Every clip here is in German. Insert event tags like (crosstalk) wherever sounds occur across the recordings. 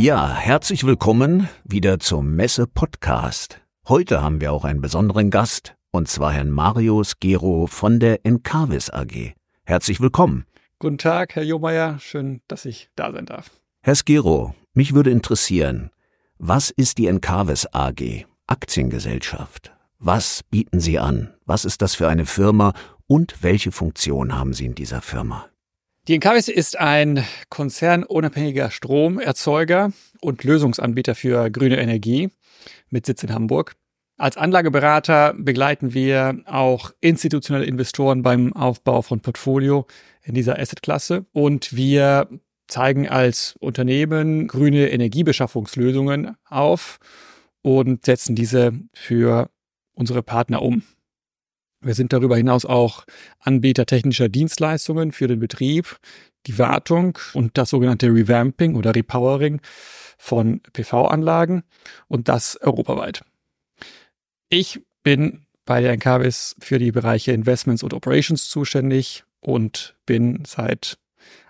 Ja, herzlich willkommen wieder zum Messe Podcast. Heute haben wir auch einen besonderen Gast, und zwar Herrn Marius Gero von der Encarvis AG. Herzlich willkommen. Guten Tag, Herr Johmeier. Schön, dass ich da sein darf. Herr Skero, mich würde interessieren, was ist die Encarvis AG, Aktiengesellschaft? Was bieten Sie an? Was ist das für eine Firma und welche Funktion haben Sie in dieser Firma? Die Encarvis ist ein konzernunabhängiger Stromerzeuger und Lösungsanbieter für grüne Energie mit Sitz in Hamburg. Als Anlageberater begleiten wir auch institutionelle Investoren beim Aufbau von Portfolio in dieser Assetklasse und wir zeigen als Unternehmen grüne Energiebeschaffungslösungen auf und setzen diese für unsere Partner um. Wir sind darüber hinaus auch Anbieter technischer Dienstleistungen für den Betrieb, die Wartung und das sogenannte Revamping oder Repowering von PV-Anlagen und das europaweit. Ich bin bei der Encarvis für die Bereiche Investments und Operations zuständig und bin seit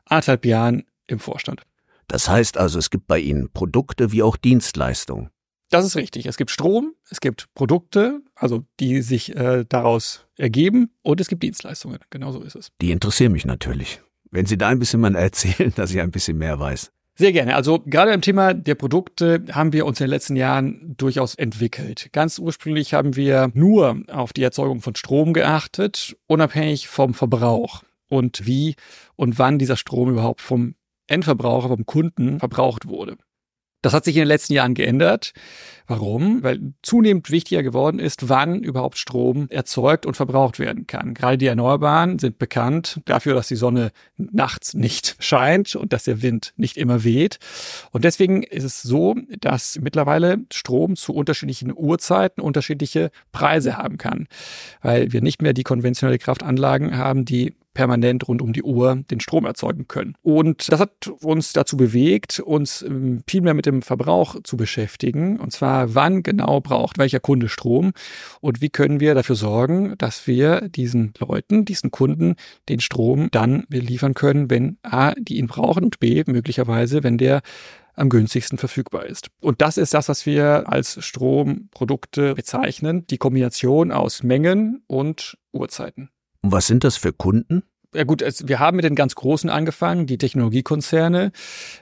anderthalb Jahren im Vorstand. Das heißt also, es gibt bei Ihnen Produkte wie auch Dienstleistungen. Das ist richtig. Es gibt Strom, es gibt Produkte, also die sich äh, daraus ergeben und es gibt Dienstleistungen. Genau so ist es. Die interessieren mich natürlich. Wenn Sie da ein bisschen mal erzählen, (laughs) dass ich ein bisschen mehr weiß. Sehr gerne. Also gerade im Thema der Produkte haben wir uns in den letzten Jahren durchaus entwickelt. Ganz ursprünglich haben wir nur auf die Erzeugung von Strom geachtet, unabhängig vom Verbrauch und wie und wann dieser Strom überhaupt vom Endverbraucher, vom Kunden verbraucht wurde. Das hat sich in den letzten Jahren geändert. Warum? Weil zunehmend wichtiger geworden ist, wann überhaupt Strom erzeugt und verbraucht werden kann. Gerade die Erneuerbaren sind bekannt dafür, dass die Sonne nachts nicht scheint und dass der Wind nicht immer weht. Und deswegen ist es so, dass mittlerweile Strom zu unterschiedlichen Uhrzeiten unterschiedliche Preise haben kann, weil wir nicht mehr die konventionelle Kraftanlagen haben, die permanent rund um die Uhr den Strom erzeugen können. Und das hat uns dazu bewegt, uns ähm, viel mehr mit dem Verbrauch zu beschäftigen. Und zwar, wann genau braucht welcher Kunde Strom und wie können wir dafür sorgen, dass wir diesen Leuten, diesen Kunden den Strom dann liefern können, wenn A, die ihn brauchen und B, möglicherweise, wenn der am günstigsten verfügbar ist. Und das ist das, was wir als Stromprodukte bezeichnen, die Kombination aus Mengen und Uhrzeiten. Was sind das für Kunden? Ja gut, es, wir haben mit den ganz Großen angefangen, die Technologiekonzerne,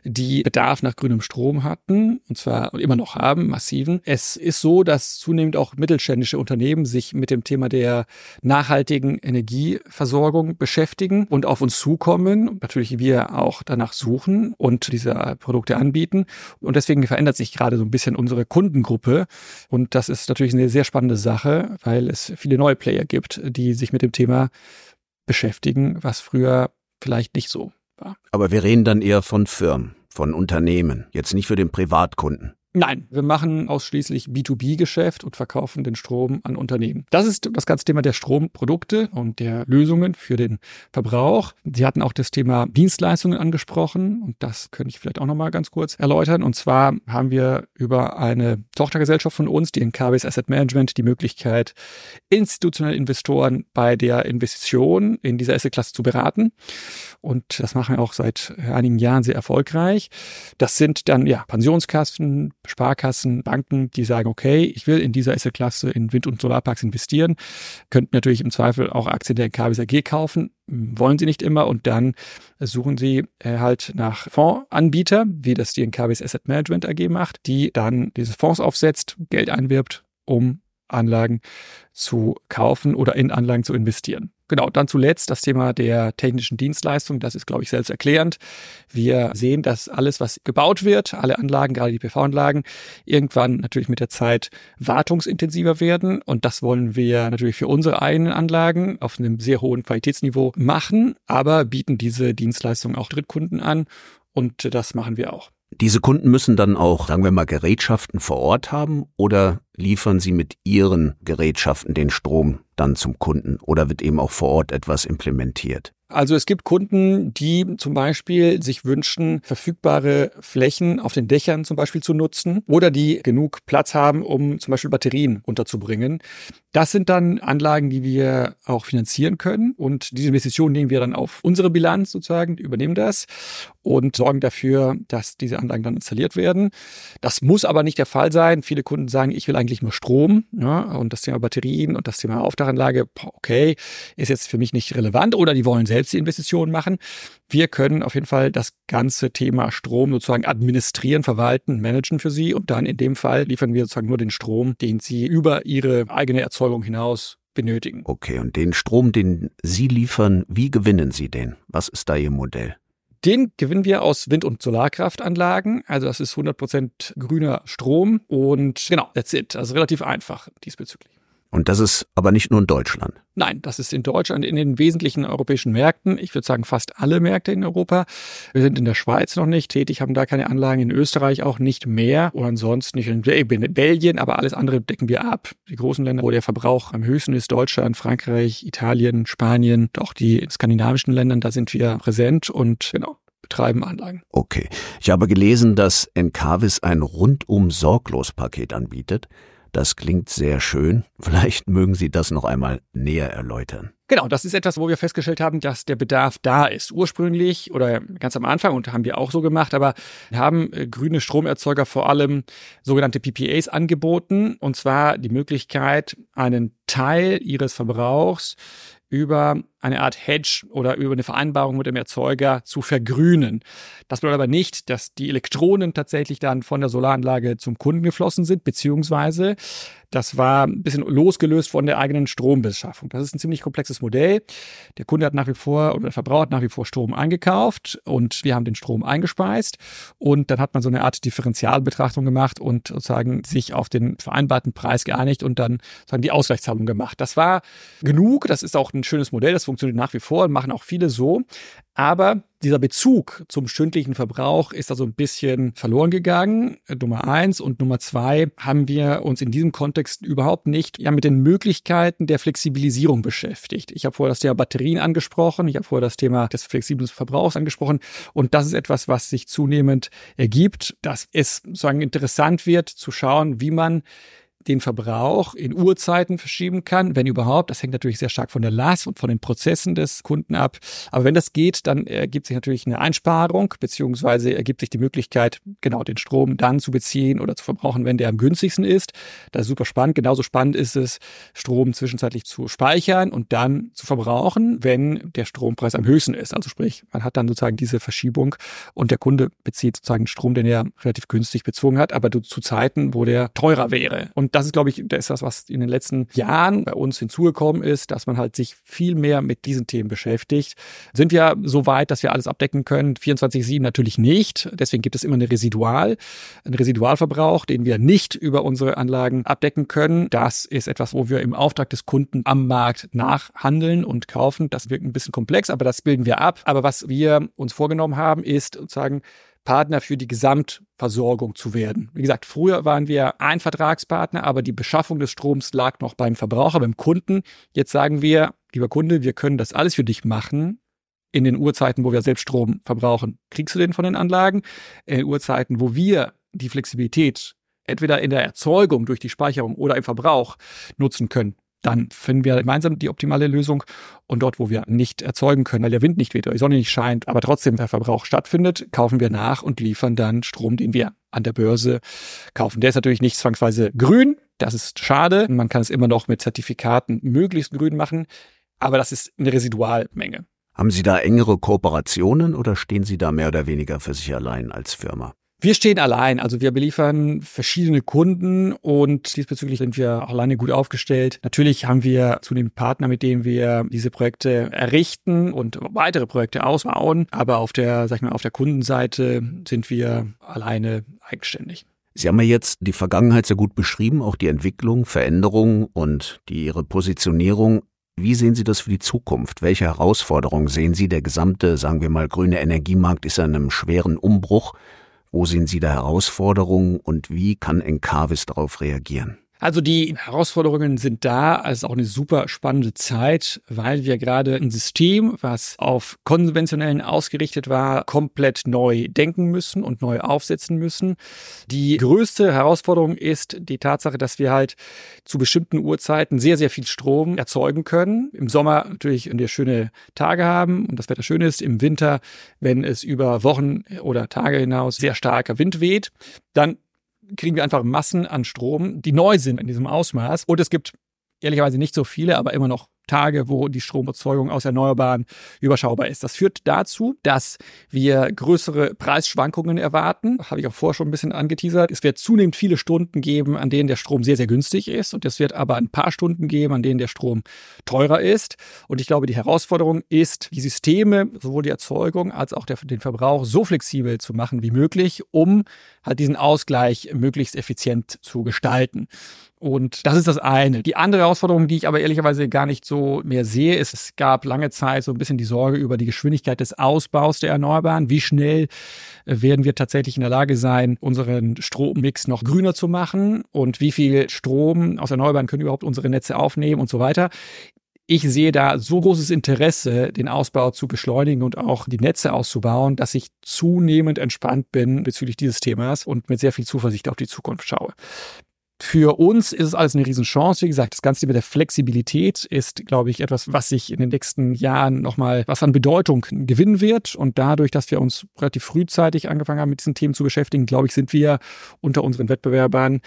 die Bedarf nach grünem Strom hatten, und zwar immer noch haben, massiven. Es ist so, dass zunehmend auch mittelständische Unternehmen sich mit dem Thema der nachhaltigen Energieversorgung beschäftigen und auf uns zukommen. Natürlich wir auch danach suchen und diese Produkte anbieten. Und deswegen verändert sich gerade so ein bisschen unsere Kundengruppe. Und das ist natürlich eine sehr spannende Sache, weil es viele neue Player gibt, die sich mit dem Thema beschäftigen, was früher vielleicht nicht so war. Aber wir reden dann eher von Firmen, von Unternehmen, jetzt nicht für den Privatkunden. Nein, wir machen ausschließlich B2B-Geschäft und verkaufen den Strom an Unternehmen. Das ist das ganze Thema der Stromprodukte und der Lösungen für den Verbrauch. Sie hatten auch das Thema Dienstleistungen angesprochen und das könnte ich vielleicht auch nochmal ganz kurz erläutern. Und zwar haben wir über eine Tochtergesellschaft von uns, die in KBS Asset Management, die Möglichkeit, institutionelle Investoren bei der Investition in dieser Assetklasse zu beraten. Und das machen wir auch seit einigen Jahren sehr erfolgreich. Das sind dann ja Pensionskassen, Sparkassen, Banken, die sagen, okay, ich will in dieser Assetklasse in Wind- und Solarparks investieren, könnten natürlich im Zweifel auch Aktien der KBS AG kaufen, wollen sie nicht immer und dann suchen sie äh, halt nach Fondsanbieter, wie das die KBS Asset Management AG macht, die dann diese Fonds aufsetzt, Geld einwirbt, um Anlagen zu kaufen oder in Anlagen zu investieren. Genau, dann zuletzt das Thema der technischen Dienstleistung. Das ist, glaube ich, selbst erklärend. Wir sehen, dass alles, was gebaut wird, alle Anlagen, gerade die PV-Anlagen, irgendwann natürlich mit der Zeit wartungsintensiver werden. Und das wollen wir natürlich für unsere eigenen Anlagen auf einem sehr hohen Qualitätsniveau machen, aber bieten diese Dienstleistung auch Drittkunden an. Und das machen wir auch. Diese Kunden müssen dann auch, sagen wir mal, Gerätschaften vor Ort haben oder liefern sie mit ihren Gerätschaften den Strom dann zum Kunden oder wird eben auch vor Ort etwas implementiert? Also es gibt Kunden, die zum Beispiel sich wünschen, verfügbare Flächen auf den Dächern zum Beispiel zu nutzen oder die genug Platz haben, um zum Beispiel Batterien unterzubringen. Das sind dann Anlagen, die wir auch finanzieren können und diese Investitionen nehmen wir dann auf unsere Bilanz sozusagen, übernehmen das und sorgen dafür, dass diese Anlagen dann installiert werden. Das muss aber nicht der Fall sein. Viele Kunden sagen, ich will eigentlich nur Strom ja, und das Thema Batterien und das Thema Aufdachanlage, okay, ist jetzt für mich nicht relevant oder die wollen selbst die Investitionen machen. Wir können auf jeden Fall das ganze Thema Strom sozusagen administrieren, verwalten, managen für Sie und dann in dem Fall liefern wir sozusagen nur den Strom, den Sie über Ihre eigene Erzeugung hinaus benötigen. Okay, und den Strom, den Sie liefern, wie gewinnen Sie den? Was ist da Ihr Modell? Den gewinnen wir aus Wind- und Solarkraftanlagen. Also das ist 100% grüner Strom und genau, that's it. Also relativ einfach diesbezüglich. Und das ist aber nicht nur in Deutschland. Nein, das ist in Deutschland in den wesentlichen europäischen Märkten. Ich würde sagen fast alle Märkte in Europa. Wir sind in der Schweiz noch nicht tätig, haben da keine Anlagen, in Österreich auch nicht mehr und ansonsten nicht in Belgien, aber alles andere decken wir ab. Die großen Länder, wo der Verbrauch am höchsten ist, Deutschland, Frankreich, Italien, Spanien, auch die skandinavischen Ländern, da sind wir präsent und genau betreiben Anlagen. Okay. Ich habe gelesen, dass Encarvis ein rundum sorglos Paket anbietet. Das klingt sehr schön. Vielleicht mögen Sie das noch einmal näher erläutern. Genau, das ist etwas, wo wir festgestellt haben, dass der Bedarf da ist. Ursprünglich oder ganz am Anfang und haben wir auch so gemacht, aber haben äh, grüne Stromerzeuger vor allem sogenannte PPAs angeboten und zwar die Möglichkeit, einen Teil ihres Verbrauchs über eine Art Hedge oder über eine Vereinbarung mit dem Erzeuger zu vergrünen. Das bedeutet aber nicht, dass die Elektronen tatsächlich dann von der Solaranlage zum Kunden geflossen sind, beziehungsweise das war ein bisschen losgelöst von der eigenen Strombeschaffung. Das ist ein ziemlich komplexes Modell. Der Kunde hat nach wie vor oder der Verbraucher hat nach wie vor Strom eingekauft und wir haben den Strom eingespeist und dann hat man so eine Art Differentialbetrachtung gemacht und sozusagen sich auf den vereinbarten Preis geeinigt und dann sozusagen die Ausgleichszahlung gemacht. Das war genug. Das ist auch ein schönes Modell. Das nach wie vor und machen auch viele so. Aber dieser Bezug zum stündlichen Verbrauch ist da so ein bisschen verloren gegangen. Nummer eins. Und Nummer zwei haben wir uns in diesem Kontext überhaupt nicht ja, mit den Möglichkeiten der Flexibilisierung beschäftigt. Ich habe vorher das Thema Batterien angesprochen. Ich habe vorher das Thema des flexiblen Verbrauchs angesprochen. Und das ist etwas, was sich zunehmend ergibt, dass es sozusagen interessant wird zu schauen, wie man den Verbrauch in Uhrzeiten verschieben kann, wenn überhaupt. Das hängt natürlich sehr stark von der Last und von den Prozessen des Kunden ab. Aber wenn das geht, dann ergibt sich natürlich eine Einsparung, beziehungsweise ergibt sich die Möglichkeit, genau den Strom dann zu beziehen oder zu verbrauchen, wenn der am günstigsten ist. Das ist super spannend. Genauso spannend ist es, Strom zwischenzeitlich zu speichern und dann zu verbrauchen, wenn der Strompreis am höchsten ist. Also sprich, man hat dann sozusagen diese Verschiebung und der Kunde bezieht sozusagen Strom, den er relativ günstig bezogen hat, aber zu Zeiten, wo der teurer wäre. Und das ist, glaube ich, das ist das, was in den letzten Jahren bei uns hinzugekommen ist, dass man halt sich viel mehr mit diesen Themen beschäftigt. Sind wir so weit, dass wir alles abdecken können? 24-7 natürlich nicht. Deswegen gibt es immer eine Residual, einen Residualverbrauch, den wir nicht über unsere Anlagen abdecken können. Das ist etwas, wo wir im Auftrag des Kunden am Markt nachhandeln und kaufen. Das wirkt ein bisschen komplex, aber das bilden wir ab. Aber was wir uns vorgenommen haben, ist sozusagen Partner für die Gesamtversorgung zu werden. Wie gesagt, früher waren wir ein Vertragspartner, aber die Beschaffung des Stroms lag noch beim Verbraucher, beim Kunden. Jetzt sagen wir, lieber Kunde, wir können das alles für dich machen. In den Uhrzeiten, wo wir selbst Strom verbrauchen, kriegst du den von den Anlagen. In Uhrzeiten, wo wir die Flexibilität entweder in der Erzeugung durch die Speicherung oder im Verbrauch nutzen können, dann finden wir gemeinsam die optimale Lösung. Und dort, wo wir nicht erzeugen können, weil der Wind nicht weht oder die Sonne nicht scheint, aber trotzdem der Verbrauch stattfindet, kaufen wir nach und liefern dann Strom, den wir an der Börse kaufen. Der ist natürlich nicht zwangsweise grün. Das ist schade. Man kann es immer noch mit Zertifikaten möglichst grün machen. Aber das ist eine Residualmenge. Haben Sie da engere Kooperationen oder stehen Sie da mehr oder weniger für sich allein als Firma? Wir stehen allein, also wir beliefern verschiedene Kunden und diesbezüglich sind wir auch alleine gut aufgestellt. Natürlich haben wir zunehmend Partner, mit denen wir diese Projekte errichten und weitere Projekte ausbauen, aber auf der, sag ich mal, auf der Kundenseite sind wir alleine eigenständig. Sie haben ja jetzt die Vergangenheit sehr gut beschrieben, auch die Entwicklung, Veränderung und die Ihre Positionierung. Wie sehen Sie das für die Zukunft? Welche Herausforderungen sehen Sie? Der gesamte, sagen wir mal, grüne Energiemarkt ist in einem schweren Umbruch. Wo sehen Sie da Herausforderungen und wie kann Encarvis darauf reagieren? Also die Herausforderungen sind da, es ist auch eine super spannende Zeit, weil wir gerade ein System, was auf konventionellen ausgerichtet war, komplett neu denken müssen und neu aufsetzen müssen. Die größte Herausforderung ist die Tatsache, dass wir halt zu bestimmten Uhrzeiten sehr, sehr viel Strom erzeugen können. Im Sommer natürlich, wenn wir schöne Tage haben und das Wetter schön ist, im Winter, wenn es über Wochen oder Tage hinaus sehr starker Wind weht, dann kriegen wir einfach Massen an Strom, die neu sind in diesem Ausmaß. Und es gibt ehrlicherweise nicht so viele, aber immer noch Tage, wo die Stromerzeugung aus Erneuerbaren überschaubar ist. Das führt dazu, dass wir größere Preisschwankungen erwarten. Habe ich auch vorher schon ein bisschen angeteasert. Es wird zunehmend viele Stunden geben, an denen der Strom sehr, sehr günstig ist. Und es wird aber ein paar Stunden geben, an denen der Strom teurer ist. Und ich glaube, die Herausforderung ist, die Systeme, sowohl die Erzeugung als auch der, den Verbrauch so flexibel zu machen wie möglich, um halt diesen Ausgleich möglichst effizient zu gestalten. Und das ist das eine. Die andere Herausforderung, die ich aber ehrlicherweise gar nicht so mehr sehe, ist, es gab lange Zeit so ein bisschen die Sorge über die Geschwindigkeit des Ausbaus der Erneuerbaren. Wie schnell äh, werden wir tatsächlich in der Lage sein, unseren Strommix noch grüner zu machen? Und wie viel Strom aus Erneuerbaren können überhaupt unsere Netze aufnehmen und so weiter? ich sehe da so großes Interesse, den Ausbau zu beschleunigen und auch die Netze auszubauen, dass ich zunehmend entspannt bin bezüglich dieses Themas und mit sehr viel Zuversicht auf die Zukunft schaue. Für uns ist es alles eine Riesenchance. Wie gesagt, das Ganze mit der Flexibilität ist, glaube ich, etwas, was sich in den nächsten Jahren nochmal was an Bedeutung gewinnen wird. Und dadurch, dass wir uns relativ frühzeitig angefangen haben, mit diesen Themen zu beschäftigen, glaube ich, sind wir unter unseren Wettbewerbern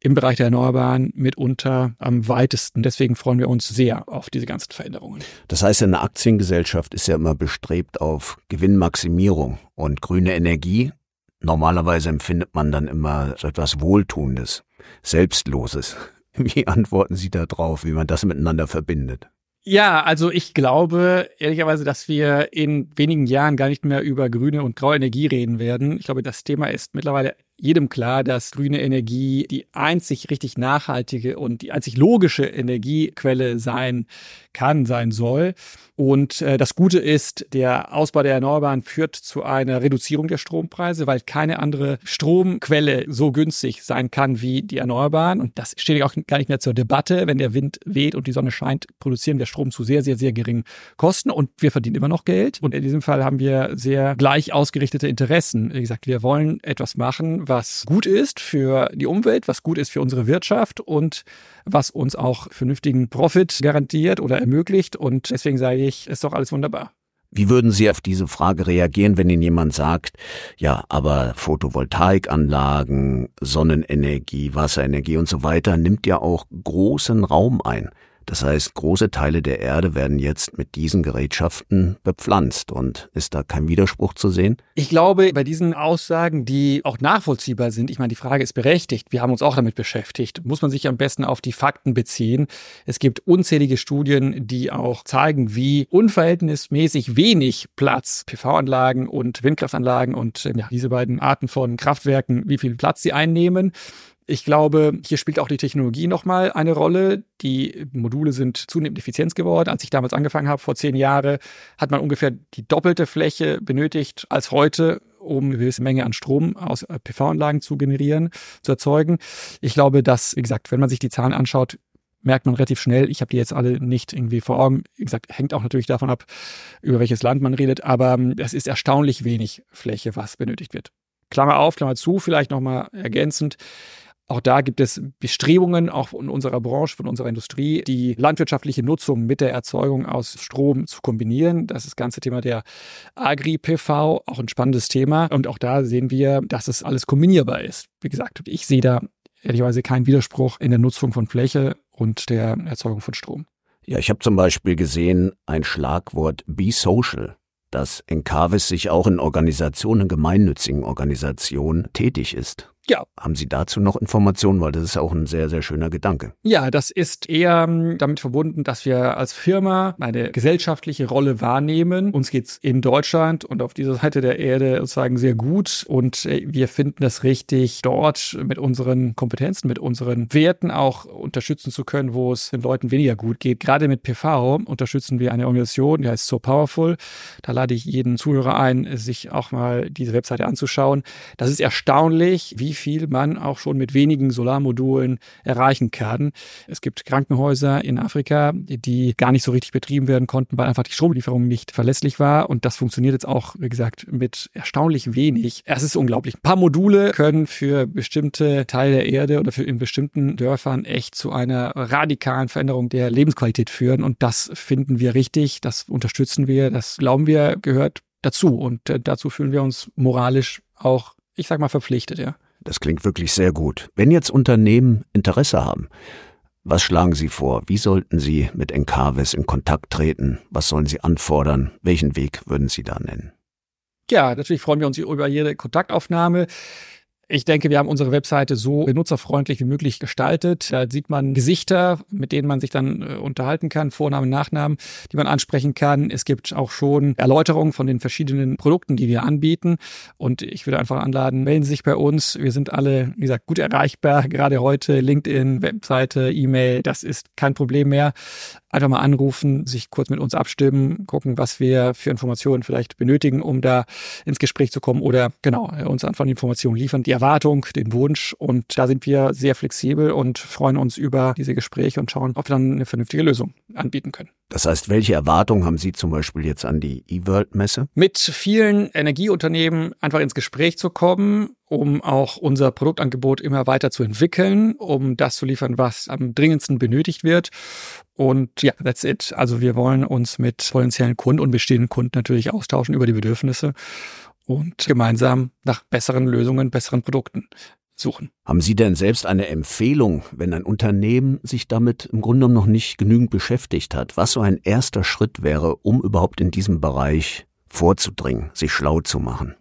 im Bereich der Erneuerbaren mitunter am weitesten. Deswegen freuen wir uns sehr auf diese ganzen Veränderungen. Das heißt, eine Aktiengesellschaft ist ja immer bestrebt auf Gewinnmaximierung und grüne Energie. Normalerweise empfindet man dann immer so etwas Wohltuendes. Selbstloses. (laughs) Wie antworten Sie da drauf, wie man das miteinander verbindet? Ja, also ich glaube ehrlicherweise, dass wir in wenigen Jahren gar nicht mehr über grüne und graue Energie reden werden. Ich glaube, das Thema ist mittlerweile jedem klar, dass grüne Energie die einzig richtig nachhaltige und die einzig logische Energiequelle sein kann, sein soll. Und äh, das Gute ist, der Ausbau der Erneuerbaren führt zu einer Reduzierung der Strompreise, weil keine andere Stromquelle so günstig sein kann wie die Erneuerbaren. Und das steht auch gar nicht mehr zur Debatte. Wenn der Wind weht und die Sonne scheint, produzieren wir Strom zu sehr, sehr, sehr geringen Kosten und wir verdienen immer noch Geld. Und in diesem Fall haben wir sehr gleich ausgerichtete Interessen. Wie gesagt, wir wollen etwas machen, was gut ist für die Umwelt, was gut ist für unsere Wirtschaft und was uns auch vernünftigen Profit garantiert oder ermöglicht. Und deswegen sage ich, ist doch alles wunderbar. Wie würden Sie auf diese Frage reagieren, wenn Ihnen jemand sagt, ja, aber Photovoltaikanlagen, Sonnenenergie, Wasserenergie und so weiter nimmt ja auch großen Raum ein. Das heißt, große Teile der Erde werden jetzt mit diesen Gerätschaften bepflanzt. Und ist da kein Widerspruch zu sehen? Ich glaube, bei diesen Aussagen, die auch nachvollziehbar sind, ich meine, die Frage ist berechtigt. Wir haben uns auch damit beschäftigt. Muss man sich am besten auf die Fakten beziehen. Es gibt unzählige Studien, die auch zeigen, wie unverhältnismäßig wenig Platz PV-Anlagen und Windkraftanlagen und ja, diese beiden Arten von Kraftwerken, wie viel Platz sie einnehmen. Ich glaube, hier spielt auch die Technologie nochmal eine Rolle. Die Module sind zunehmend effizient geworden. Als ich damals angefangen habe, vor zehn Jahren, hat man ungefähr die doppelte Fläche benötigt als heute, um eine gewisse Menge an Strom aus PV-Anlagen zu generieren, zu erzeugen. Ich glaube, dass, wie gesagt, wenn man sich die Zahlen anschaut, merkt man relativ schnell, ich habe die jetzt alle nicht irgendwie vor Augen. Wie gesagt, hängt auch natürlich davon ab, über welches Land man redet, aber ähm, es ist erstaunlich wenig Fläche, was benötigt wird. Klammer auf, Klammer zu, vielleicht nochmal ergänzend. Auch da gibt es Bestrebungen, auch in unserer Branche, von unserer Industrie, die landwirtschaftliche Nutzung mit der Erzeugung aus Strom zu kombinieren. Das ist das ganze Thema der Agri-PV, auch ein spannendes Thema. Und auch da sehen wir, dass es alles kombinierbar ist. Wie gesagt, ich sehe da ehrlicherweise keinen Widerspruch in der Nutzung von Fläche und der Erzeugung von Strom. Ja, ich habe zum Beispiel gesehen, ein Schlagwort Be Social, dass Encarvis sich auch in Organisationen, gemeinnützigen Organisationen tätig ist. Ja. Haben Sie dazu noch Informationen? Weil das ist auch ein sehr, sehr schöner Gedanke. Ja, das ist eher ähm, damit verbunden, dass wir als Firma eine gesellschaftliche Rolle wahrnehmen. Uns geht's in Deutschland und auf dieser Seite der Erde sozusagen sehr gut und äh, wir finden es richtig, dort mit unseren Kompetenzen, mit unseren Werten auch unterstützen zu können, wo es den Leuten weniger gut geht. Gerade mit PV unterstützen wir eine Organisation, die heißt So Powerful. Da lade ich jeden Zuhörer ein, sich auch mal diese Webseite anzuschauen. Das ist erstaunlich, wie viel man auch schon mit wenigen Solarmodulen erreichen kann. Es gibt Krankenhäuser in Afrika, die gar nicht so richtig betrieben werden konnten, weil einfach die Stromlieferung nicht verlässlich war. Und das funktioniert jetzt auch, wie gesagt, mit erstaunlich wenig. Es ist unglaublich. Ein paar Module können für bestimmte Teile der Erde oder für in bestimmten Dörfern echt zu einer radikalen Veränderung der Lebensqualität führen. Und das finden wir richtig. Das unterstützen wir. Das glauben wir gehört dazu. Und äh, dazu fühlen wir uns moralisch auch, ich sag mal, verpflichtet, ja. Das klingt wirklich sehr gut. Wenn jetzt Unternehmen Interesse haben, was schlagen Sie vor? Wie sollten Sie mit Encarvis in Kontakt treten? Was sollen Sie anfordern? Welchen Weg würden Sie da nennen? Ja, natürlich freuen wir uns über jede Kontaktaufnahme. Ich denke, wir haben unsere Webseite so benutzerfreundlich wie möglich gestaltet. Da sieht man Gesichter, mit denen man sich dann äh, unterhalten kann, Vornamen, Nachnamen, die man ansprechen kann. Es gibt auch schon Erläuterungen von den verschiedenen Produkten, die wir anbieten. Und ich würde einfach anladen, melden Sie sich bei uns. Wir sind alle, wie gesagt, gut erreichbar. Gerade heute LinkedIn, Webseite, E-Mail, das ist kein Problem mehr. Einfach mal anrufen, sich kurz mit uns abstimmen, gucken, was wir für Informationen vielleicht benötigen, um da ins Gespräch zu kommen oder genau, uns einfach Informationen liefern, die Erwartung, den Wunsch. Und da sind wir sehr flexibel und freuen uns über diese Gespräche und schauen, ob wir dann eine vernünftige Lösung anbieten können. Das heißt, welche Erwartungen haben Sie zum Beispiel jetzt an die eWorld-Messe? Mit vielen Energieunternehmen einfach ins Gespräch zu kommen, um auch unser Produktangebot immer weiter zu entwickeln, um das zu liefern, was am dringendsten benötigt wird. Und ja, that's it. Also wir wollen uns mit potenziellen Kunden und bestehenden Kunden natürlich austauschen über die Bedürfnisse und gemeinsam nach besseren Lösungen, besseren Produkten suchen. Haben Sie denn selbst eine Empfehlung, wenn ein Unternehmen sich damit im Grunde genommen noch nicht genügend beschäftigt hat, was so ein erster Schritt wäre, um überhaupt in diesem Bereich vorzudringen, sich schlau zu machen?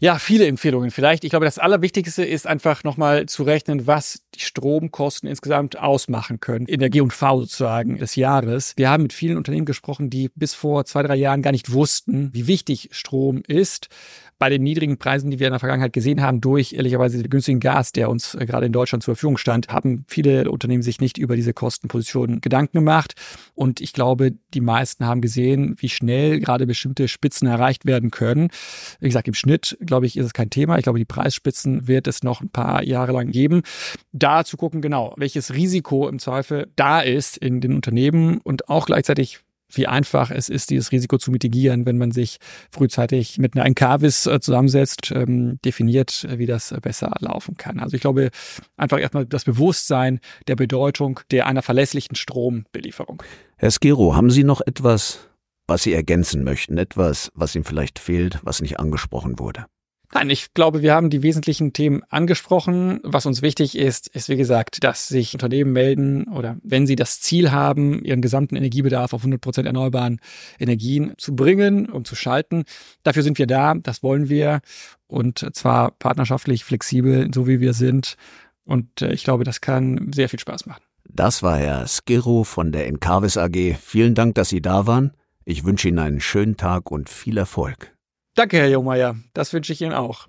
Ja, viele Empfehlungen vielleicht. Ich glaube, das Allerwichtigste ist einfach nochmal zu rechnen, was die Stromkosten insgesamt ausmachen können in der G&V sozusagen des Jahres. Wir haben mit vielen Unternehmen gesprochen, die bis vor zwei, drei Jahren gar nicht wussten, wie wichtig Strom ist bei den niedrigen Preisen, die wir in der Vergangenheit gesehen haben, durch ehrlicherweise den günstigen Gas, der uns äh, gerade in Deutschland zur Verfügung stand, haben viele Unternehmen sich nicht über diese Kostenpositionen Gedanken gemacht. Und ich glaube, die meisten haben gesehen, wie schnell gerade bestimmte Spitzen erreicht werden können. Wie gesagt, im Schnitt, glaube ich, ist es kein Thema. Ich glaube, die Preisspitzen wird es noch ein paar Jahre lang geben. Da zu gucken, genau, welches Risiko im Zweifel da ist in den Unternehmen und auch gleichzeitig wie einfach es ist, dieses Risiko zu mitigieren, wenn man sich frühzeitig mit einer Encarvis äh, zusammensetzt, ähm, definiert, äh, wie das besser laufen kann. Also ich glaube, einfach erstmal das Bewusstsein der Bedeutung der einer verlässlichen Strombelieferung. Herr Skiro, haben Sie noch etwas, was Sie ergänzen möchten? Etwas, was Ihnen vielleicht fehlt, was nicht angesprochen wurde? Nein, ich glaube, wir haben die wesentlichen Themen angesprochen. Was uns wichtig ist, ist wie gesagt, dass sich Unternehmen melden oder wenn sie das Ziel haben, ihren gesamten Energiebedarf auf 100 Prozent erneuerbaren Energien zu bringen und zu schalten. Dafür sind wir da, das wollen wir und zwar partnerschaftlich, flexibel, so wie wir sind. Und äh, ich glaube, das kann sehr viel Spaß machen. Das war Herr Skirro von der Encarvis AG. Vielen Dank, dass Sie da waren. Ich wünsche Ihnen einen schönen Tag und viel Erfolg. Danke, Herr Jungmeier. Das wünsche ich Ihnen auch.